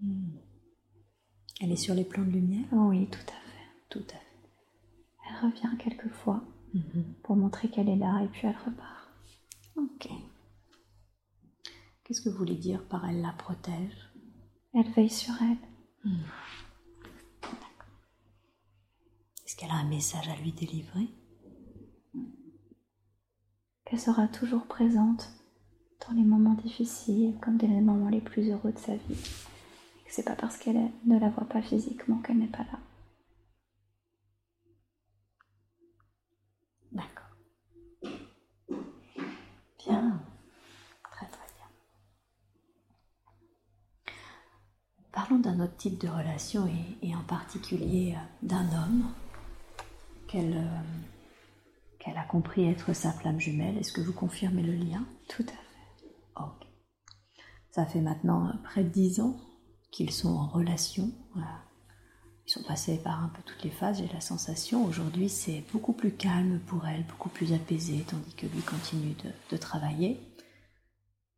Mhm. Elle est sur les plans de lumière? Oui, tout à fait. Tout à fait. Elle revient quelquefois Mhm. pour montrer qu'elle est là et puis elle repart. Ok. Qu'est-ce que vous voulez dire par elle la protège? Elle veille sur elle. Qu'elle a un message à lui délivrer qu'elle sera toujours présente dans les moments difficiles comme dans les moments les plus heureux de sa vie. Et que c'est pas parce qu'elle ne la voit pas physiquement qu'elle n'est pas là. D'accord. Bien. Très très bien. Parlons d'un autre type de relation et, et en particulier euh, d'un homme qu'elle euh, qu'elle a compris être sa flamme jumelle. Est-ce que vous confirmez le lien? Tout à fait. Ok. Ça fait maintenant près de dix ans qu'ils sont en relation. Voilà. Ils sont passés par un peu toutes les phases, j'ai la sensation. Aujourd'hui, c'est beaucoup plus calme pour elle, beaucoup plus apaisé, tandis que lui continue de, de travailler.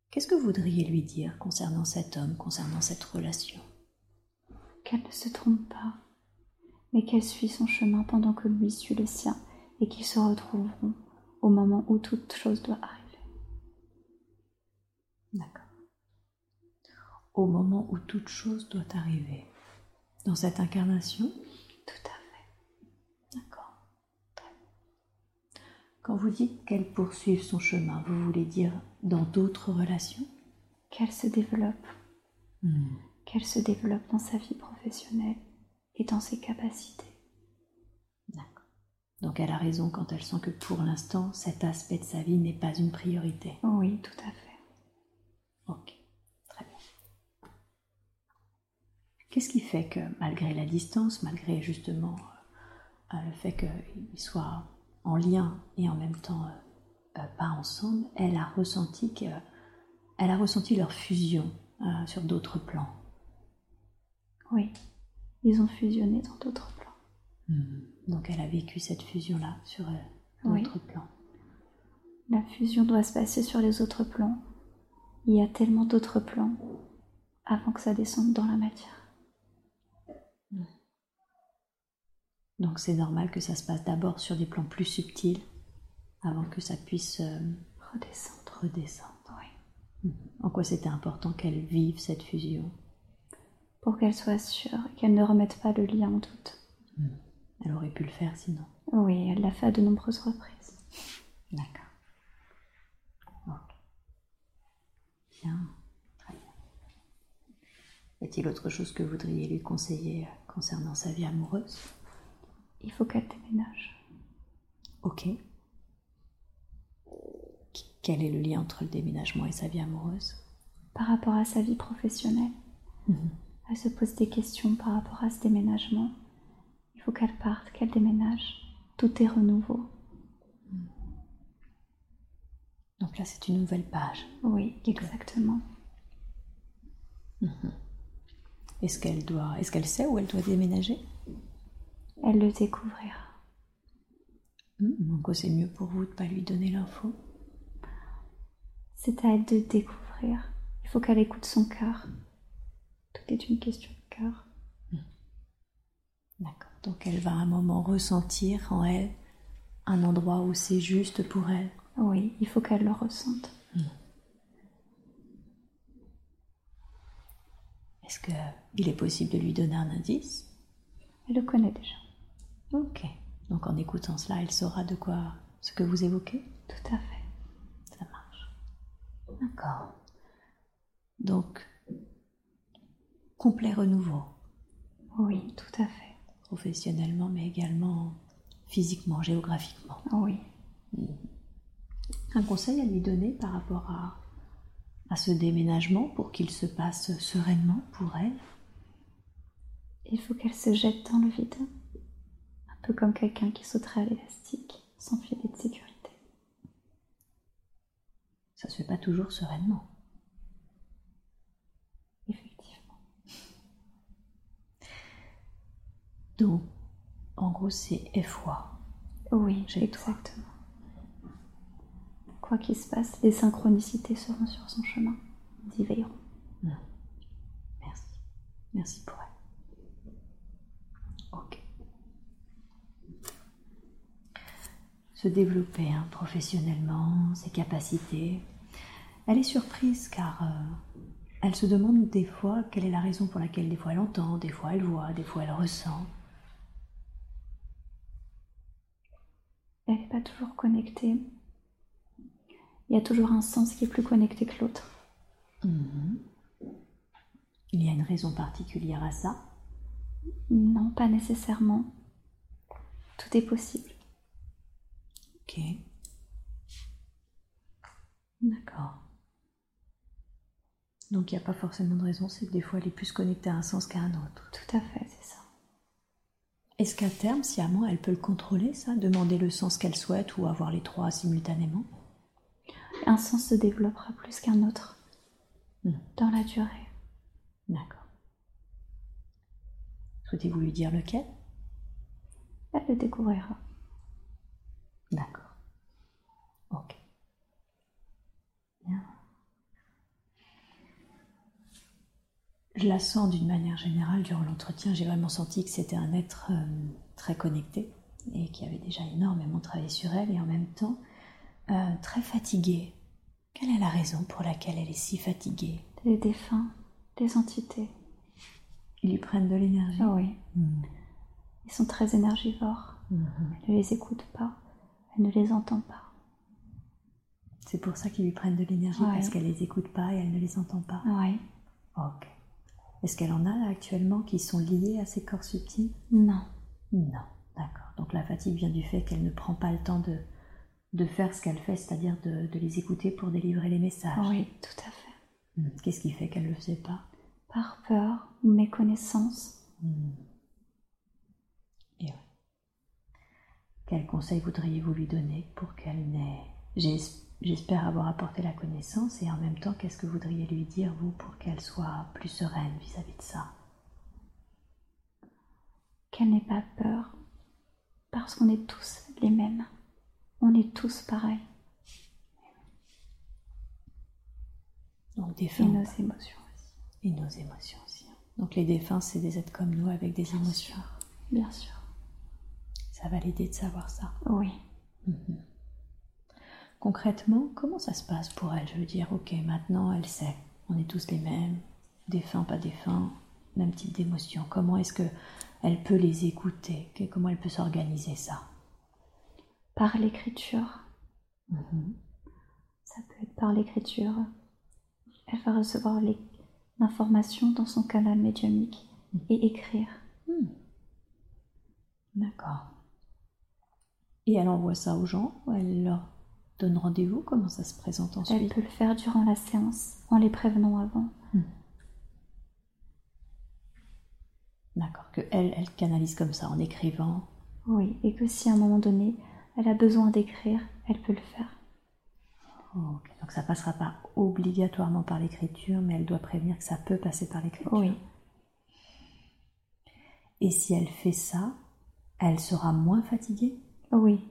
Qu'est-ce que vous voudriez lui dire concernant cet homme, concernant cette relation? Qu'elle ne se trompe pas, mais qu'elle suit son chemin pendant que lui suit le sien et qu'ils se retrouveront au moment où toute chose doit arriver. D'accord. Au moment où toute chose doit arriver. Dans cette incarnation? Tout à fait. D'accord. Quand vous dites qu'elle poursuive son chemin, vous voulez dire dans d'autres relations? Qu'elle se développe, Hmm. qu'elle se développe dans sa vie professionnelle et dans ses capacités. D'accord. Donc elle a raison quand elle sent que pour l'instant, cet aspect de sa vie n'est pas une priorité. Oui, tout à fait. Ok, très bien. Qu'est-ce qui fait que malgré la distance, malgré justement euh, le fait qu'ils soient en lien et en même temps euh, euh, pas ensemble, elle a ressenti que, elle a ressenti leur fusion sur d'autres plans? Oui, ils ont fusionné dans d'autres plans. Mhm. Donc elle a vécu cette fusion-là sur euh, Oui. d'autres plans. La fusion doit se passer sur les autres plans. Il y a tellement d'autres plans avant que ça descende dans la matière. Donc c'est normal que ça se passe d'abord sur des plans plus subtils avant que ça puisse euh, Redescendre. redescendre. Oui. En quoi c'était important qu'elle vive cette fusion? Pour qu'elle soit sûre et qu'elle ne remette pas le lien en doute. Elle aurait pu le faire sinon. Oui, elle l'a fait à de nombreuses reprises. D'accord. Bien. Très bien. Y a-t-il autre chose que vous voudriez lui conseiller euh, concernant sa vie amoureuse? Il faut qu'elle déménage. Ok. Qu- Quel est le lien entre le déménagement et sa vie amoureuse? Par rapport à sa vie professionnelle, Mhm. Elle se pose des questions par rapport à ce déménagement. Il faut qu'elle parte, qu'elle déménage. Tout est renouveau. Donc là, c'est une nouvelle page. Oui, exactement. Est-ce qu'elle doit, est-ce qu'elle sait où elle doit déménager? Elle le découvrira. Hmm, Donc c'est mieux pour vous de pas lui donner l'info. C'est à elle de découvrir. Il faut qu'elle écoute son cœur. Tout est une question de cœur. D'accord. Donc elle va à un moment ressentir en elle un endroit où c'est juste pour elle. Oui, il faut qu'elle le ressente. Est-ce qu'il est possible de lui donner un indice? Elle le connaît déjà. Ok. Donc en écoutant cela, elle saura de quoi ce que vous évoquez? Tout à fait. Ça marche. D'accord. Donc, complet renouveau. Oui, tout à fait. Professionnellement, mais également physiquement, géographiquement. Oui. Un conseil à lui donner par rapport à, à ce déménagement pour qu'il se passe sereinement pour elle? Il faut qu'elle se jette dans le vide. Un peu comme quelqu'un qui sauterait à l'élastique sans filet de sécurité. Ça se fait pas toujours sereinement. Effectivement. Donc, en gros, c'est effroi. Oui, Jette-toi. exactement. Quoi qu'il se passe, les synchronicités seront sur son chemin. Nous y veillerons. Merci. Merci pour elle. Ok. Se développer hein, professionnellement, ses capacités. Elle est surprise car euh, elle se demande des fois quelle est la raison pour laquelle des fois elle entend, des fois elle voit, des fois elle ressent. Elle n'est pas toujours connectée. Il y a toujours un sens qui est plus connecté que l'autre. Mhm. Il y a une raison particulière à ça? Non, pas nécessairement. Tout est possible. Ok. D'accord. Donc il n'y a pas forcément de raison, c'est que des fois elle est plus connectée à un sens qu'à un autre. Tout à fait, c'est ça. Est-ce qu'à terme, sciemment, elle peut le contrôler, ça Demander le sens qu'elle souhaite ou avoir les trois simultanément? Un sens se développera plus qu'un autre Hmm. dans la durée. D'accord. Souhaitez-vous lui dire lequel? Elle le découvrira. D'accord. Ok. Bien. Je la sens d'une manière générale durant l'entretien. J'ai vraiment senti que c'était un être euh, très connecté et qui avait déjà énormément travaillé sur elle et en même temps euh, très fatigué. Quelle est la raison pour laquelle elle est si fatiguée? Des défunts, des entités. Ils lui prennent de l'énergie? Ah oui, Mhm. ils sont très énergivores. Mhm. Elle ne les écoute pas, elle ne les entend pas. C'est pour ça qu'ils lui prennent de l'énergie Ouais. parce qu'elle les écoute pas et elle ne les entend pas. Oui, Ok. Est-ce qu'elle en a actuellement qui sont liés à ces corps subtils? Non, Non. D'accord. Donc la fatigue vient du fait qu'elle ne prend pas le temps de, de faire ce qu'elle fait, c'est-à-dire de, de les écouter pour délivrer les messages. oui, tout à fait. Hmm. Qu'est-ce qui fait qu'elle ne le faisait pas? Par peur ou méconnaissance, Hmm. Et ouais. Quel conseil voudriez-vous lui donner pour qu'elle n'ait... J'es- J'espère avoir apporté la connaissance et en même temps, qu'est-ce que voudriez lui dire, vous, pour qu'elle soit plus sereine vis-à-vis de ça? Qu'elle n'ait pas peur, parce qu'on est tous les mêmes. On est tous pareils. Donc Et nos émotions aussi, et nos émotions aussi. hein. Donc les défunts, c'est des êtres comme nous avec des émotions. bien sûr. Ça va l'aider de savoir ça. Oui. Concrètement, comment ça se passe pour elle? Je veux dire, ok, maintenant elle sait, on est tous les mêmes, défunts, pas défunts, même type d'émotion. Comment est-ce que elle peut les écouter? Comment elle peut s'organiser ça? Par l'écriture, Mhm. ça peut être par l'écriture. Elle va recevoir l'information dans son canal médiumnique et écrire. Hmm. D'accord. Et elle envoie ça aux gens Elle leur donne rendez-vous Comment ça se présente Elle ensuite peut le faire durant la séance en les prévenant avant. D'accord, que elle, elle canalise comme ça en écrivant. Oui, et que si à un moment donné, elle a besoin d'écrire, elle peut le faire. Ok, Donc ça passera pas obligatoirement par l'écriture, mais elle doit prévenir que ça peut passer par l'écriture. Oui, Et si elle fait ça, elle sera moins fatiguée? Oui.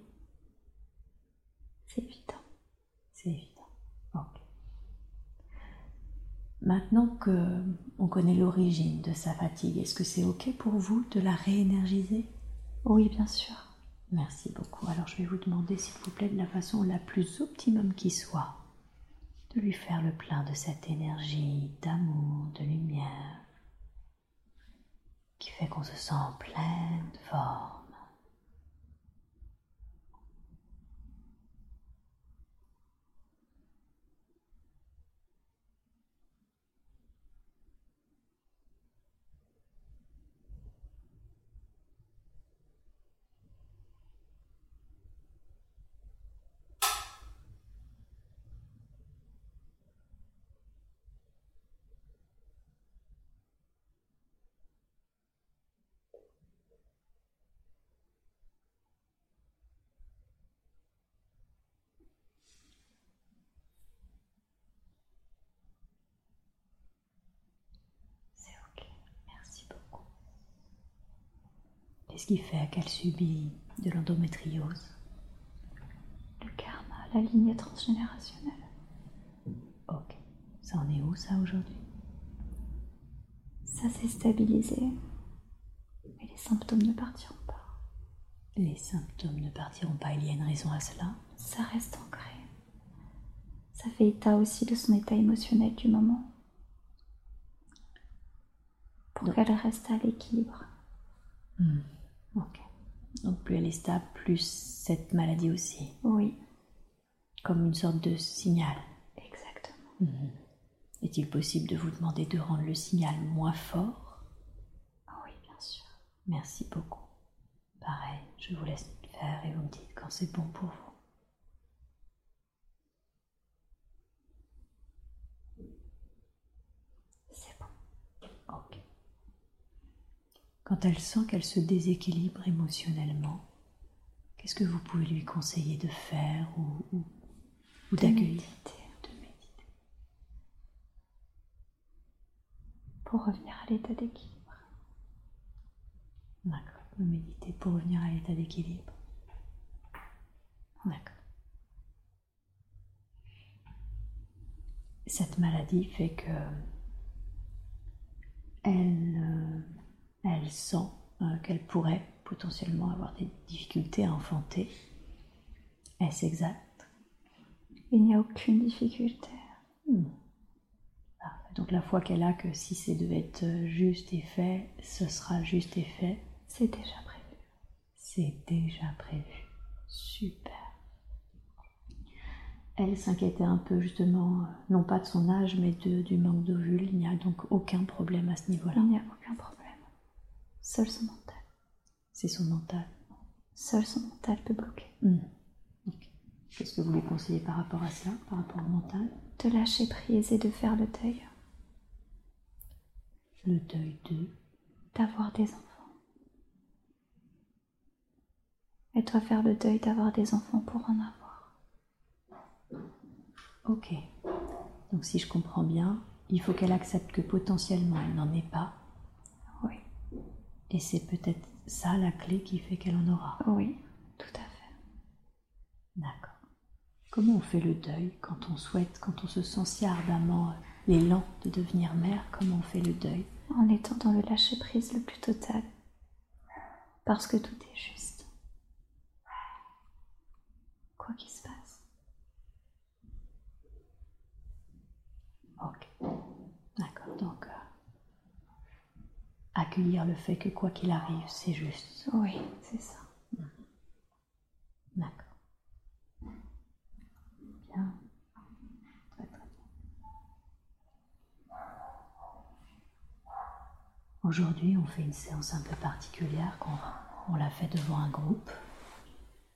C'est évident. C'est évident. Ok. Maintenant que on connaît l'origine de sa fatigue, est-ce que c'est ok pour vous de la réénergiser? Oui, bien sûr. Merci beaucoup. Alors je vais vous demander, s'il vous plaît, de la façon la plus optimum qui soit, de lui faire le plein de cette énergie d'amour, de lumière, qui fait fait qu'on se sent en pleine forme. C'est ok. Merci beaucoup. Qu'est-ce qui fait qu'elle subit de l'endométriose Le karma, la lignée transgénérationnelle. Ok. Ça en est où ça aujourd'hui? Ça s'est stabilisé. Mais les symptômes ne partiront pas. Les symptômes ne partiront pas, il y a une raison à cela? Ça reste ancré. Ça fait état aussi de son état émotionnel du moment. Pour qu'elle reste à l'équilibre. Hmm, Ok. Donc plus elle est stable, plus cette maladie aussi, Oui, comme une sorte de signal. exactement. Mhm. Est-il possible de vous demander de rendre le signal moins fort? Ah oui, bien sûr. Merci beaucoup. Pareil, je vous laisse faire et vous me dites quand c'est bon pour vous. C'est bon. Ok. Quand elle sent qu'elle se déséquilibre émotionnellement, qu'est-ce que vous pouvez lui conseiller de faire ou, ou, ou d'accueillir? méditer. De méditer. Pour revenir à l'état d'équilibre. D'accord. De méditer pour revenir à l'état d'équilibre. D'accord. Cette maladie fait que elle, euh, elle sent euh, qu'elle pourrait potentiellement avoir des difficultés à enfanter. Est-ce exact? Il n'y a aucune difficulté. Hmm. Parfait. Donc la foi qu'elle a que si c'est devait être juste et fait, ce sera juste et fait, C'est déjà prévu. c'est déjà prévu. Super. Elle s'inquiétait un peu justement, euh, non pas de son âge, mais de, du manque d'ovules. Il n'y a donc aucun problème à ce niveau-là. Il n'y a aucun problème. Seul son mental. C'est son mental. Seul son mental peut bloquer. Hmm. Qu'est-ce que vous lui conseillez par rapport à cela, par rapport au mental? De lâcher prise et de faire le deuil. Le deuil de? D'avoir des enfants. Elle doit faire le deuil d'avoir des enfants pour en avoir. Ok. Donc si je comprends bien, il faut qu'elle accepte que potentiellement elle n'en ait pas. Et c'est peut-être ça la clé qui fait qu'elle en aura. oui, tout à fait. D'accord. Comment on fait le deuil quand on souhaite, quand on se sent si ardemment euh, l'élan de devenir mère Comment on fait le deuil? En étant dans le lâcher prise le plus total. Parce que tout est juste. Quoi qu'il se passe. Ok. D'accord. Donc, euh, accueillir le fait que quoi qu'il arrive, c'est juste. Oui, c'est ça. D'accord. Bien. Très très bien. Aujourd'hui, on fait une séance un peu particulière, qu'on on l'a fait devant un groupe.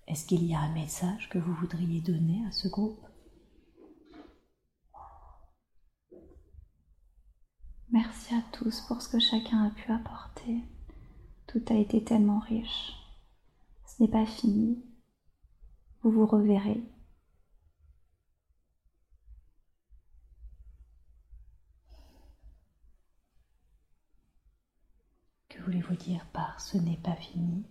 Est-ce qu'il y a un message que vous voudriez donner à ce groupe? Merci à tous pour ce que chacun a pu apporter. Tout a été tellement riche. Ce n'est pas fini. Vous vous reverrez. Que voulez-vous dire par ce n'est pas fini?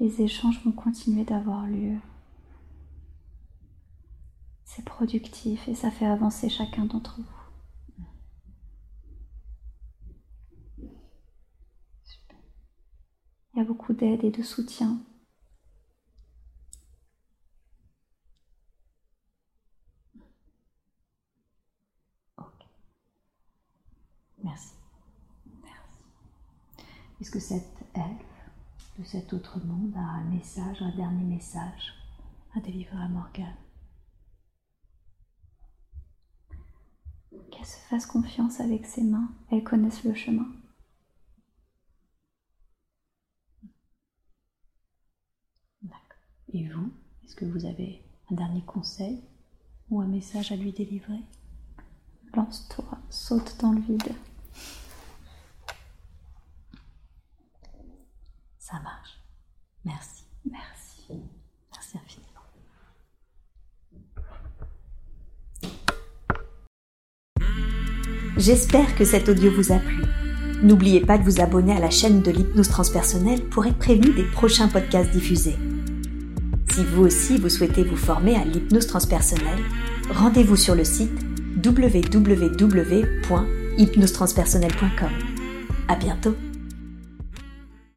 Les échanges vont continuer d'avoir lieu. C'est productif et ça fait avancer chacun d'entre vous. Il y a beaucoup d'aide et de soutien. Merci. Merci. Est-ce que cette elfe de cet autre monde a un message, un dernier message à délivrer à Morgane? Qu'elle se fasse confiance avec ses mains, elles connaissent le chemin. D'accord. Et vous, est-ce que vous avez un dernier conseil ou un message à lui délivrer? Lance-toi, saute dans le vide. Ça marche. Merci. Merci. Merci infiniment. J'espère que cet audio vous a plu. N'oubliez pas de vous abonner à la chaîne de l'hypnose transpersonnelle pour être prévenu des prochains podcasts diffusés. Si vous aussi vous souhaitez vous former à l'hypnose transpersonnelle, rendez-vous sur le site www.hypnosetranspersonnelle.com. À bientôt!